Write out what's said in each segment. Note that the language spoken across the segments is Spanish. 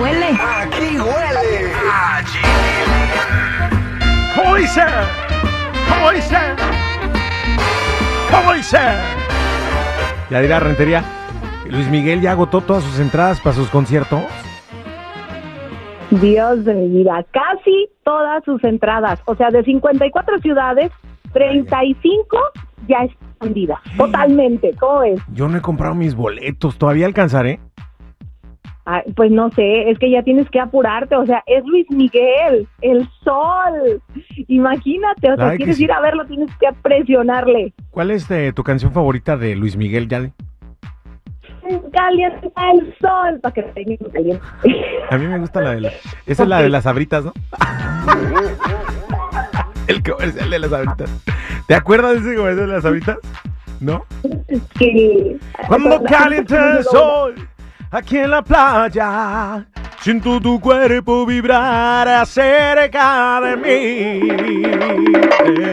Huele. Aquí huele ¿Cómo dice? ¿Cómo dice? ¿Cómo dice? Ya dirá Rentería. Luis Miguel ya agotó todas sus entradas para sus conciertos. Dios de mi vida, casi todas sus entradas, o sea, de 54 ciudades, 35 ya están vendidas, totalmente, ¿cómo es? Yo no he comprado mis boletos, todavía alcanzaré. Ay, pues no sé, es que ya tienes que apurarte, o sea, es Luis Miguel, el sol, imagínate, o sea, Ay, quieres sí. ir a verlo, tienes que presionarle. ¿Cuál es eh, tu canción favorita de Luis Miguel? Ya? Caliente el sol, para que te caliente. A mí me gusta la de la... Esa es la de las abritas, ¿no? El comercial de las abritas. ¿Te acuerdas de ese comercial de las abritas? ¿No? Sí. Cuando calienta el sol aquí en la playa, siento tu cuerpo vibrar acerca de mí.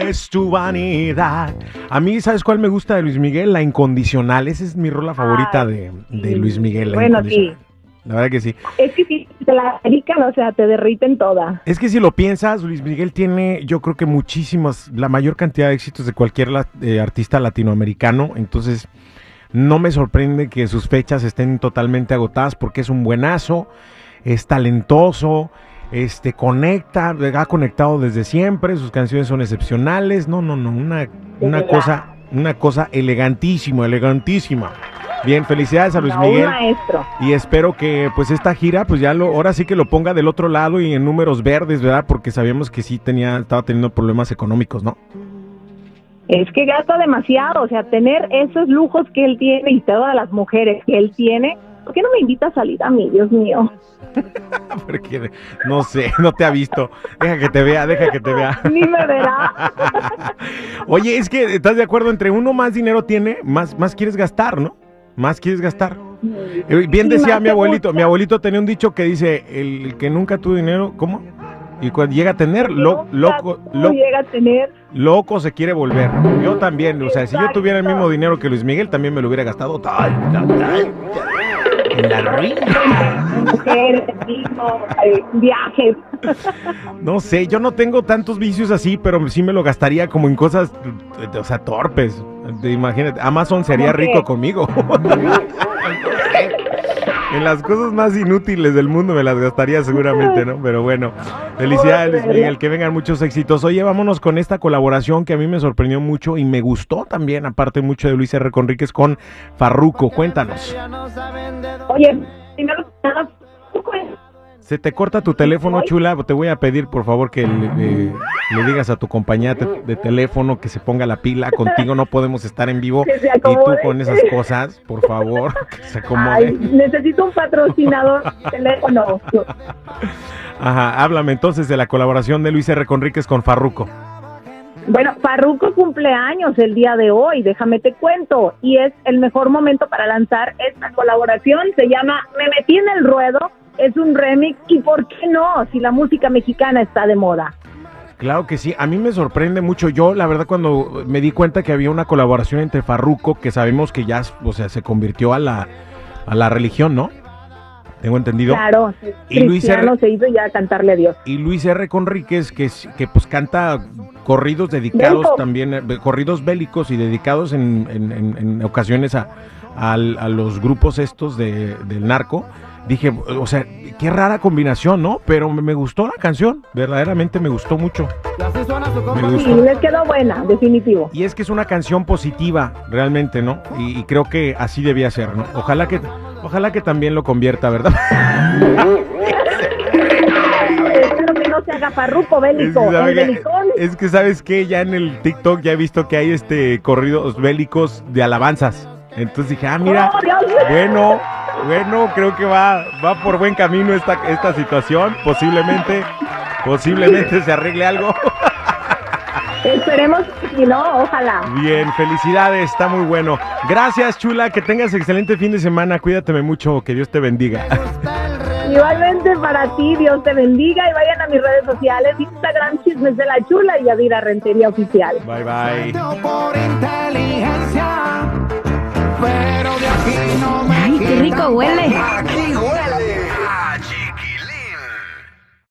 Es tu vanidad. A mí, ¿sabes cuál me gusta de Luis Miguel? La incondicional. Esa es mi rola favorita de, de sí. Luis Miguel. la Bueno, Incondicional. La verdad que sí. Es que si te la dedican, o sea, te derriten toda. Es que si lo piensas, Luis Miguel tiene, yo creo que muchísimas, la mayor cantidad de éxitos de cualquier eh, artista latinoamericano. Entonces, no me sorprende que sus fechas estén totalmente agotadas porque es un buenazo, es talentoso, este conecta, ha conectado desde siempre, sus canciones son excepcionales. No, no, no, una, una cosa, una cosa elegantísima, elegantísima. Bien, felicidades a Luis Miguel. maestro. Y espero que pues esta gira pues ya lo ahora sí que lo ponga del otro lado y en números verdes, ¿verdad? Porque sabíamos que sí tenía estaba teniendo problemas económicos, ¿no? Es que gasta demasiado, o sea, tener esos lujos que él tiene y todas las mujeres que él tiene. ¿Por qué no me invita a salir a mí, Dios mío? Porque no sé, no te ha visto. Deja que te vea, deja que te vea. Ni me verá. Oye, es que estás de acuerdo entre uno más dinero tiene, más más quieres gastar, ¿no? Más quieres gastar. Eh, Bien decía mi abuelito, mi abuelito tenía un dicho que dice, el que nunca tuvo dinero, ¿cómo? Y cuando llega a tener, lo- loco, loco, llega a tener. Loco se quiere volver. Yo también, o sea, si yo tuviera el mismo dinero que Luis Miguel, también me lo hubiera gastado. Tal, tal, tal, En la ruina. Mujeres, viajes. No sé, yo no tengo tantos vicios así, pero sí me lo gastaría como en cosas, o sea, torpes. Te- Imagínate, Amazon sería rico conmigo. En las cosas más inútiles del mundo me las gastaría seguramente, ¿no? Pero bueno, felicidades Luis Miguel, que vengan muchos éxitos. Oye, vámonos con esta colaboración que a mí me sorprendió mucho y me gustó también, aparte mucho de Luis R. Conríquez con Farruco. Cuéntanos. Oye, primero que nada, ¿poco es? Se te corta tu teléfono, chula. Te voy a pedir, por favor, que le, le- digas a tu compañía te- de teléfono que se ponga la pila. Contigo no podemos estar en vivo. Que se Y tú con esas cosas, por favor, que se Ay, acomode. necesito un patrocinador teléfono. Ajá, háblame entonces de la colaboración de Luis R. Conríquez con Farruco. Bueno, Farruko cumpleaños el día de hoy, déjame te cuento, y es el mejor momento para lanzar esta colaboración, se llama Me metí en el ruedo, es un remix, y ¿por qué no? Si la música mexicana está de moda. Claro que sí, a mí me sorprende mucho. Yo, la verdad, cuando me di cuenta que había una colaboración entre Farruco, que sabemos que ya, o sea, se convirtió a la, a la religión, ¿no? Tengo entendido. Claro, Y Luis R- se hizo ya a cantarle a Dios. y Luis R. Conríquez, que, que pues canta corridos dedicados Bélico. también, eh, corridos bélicos y dedicados en, en- en- en ocasiones a, a los grupos estos de, del narco. Dije, o sea, qué rara combinación, ¿no? Pero me, gustó la canción, verdaderamente me gustó mucho. Me Y gustó. les quedó buena, definitivo. Y es que es una canción positiva, realmente, ¿no? Y, y creo que así debía ser, ¿no? Ojalá que, ojalá que también lo convierta, ¿verdad? Espero que no se haga Farruko Es bélico, que, ¿sabe el qué? belicón. Es que, sabes que ya en el TikTok ya he visto que hay este corridos bélicos de alabanzas. Entonces dije, ah, mira, Oh, bueno, Bueno, creo que va, va por buen camino esta, esta situación. Posiblemente, posiblemente se arregle algo. Esperemos que no, ojalá. Bien, felicidades, está muy bueno. Gracias, chula, que tengas excelente fin de semana. Cuídateme mucho, que Dios te bendiga. Igualmente para ti, Dios te bendiga y vayan a mis redes sociales, Instagram Chismes de la Chula y Yadira Rentería Oficial. Bye bye. Pero de aquí no me Ay, qué rico huele. Aquí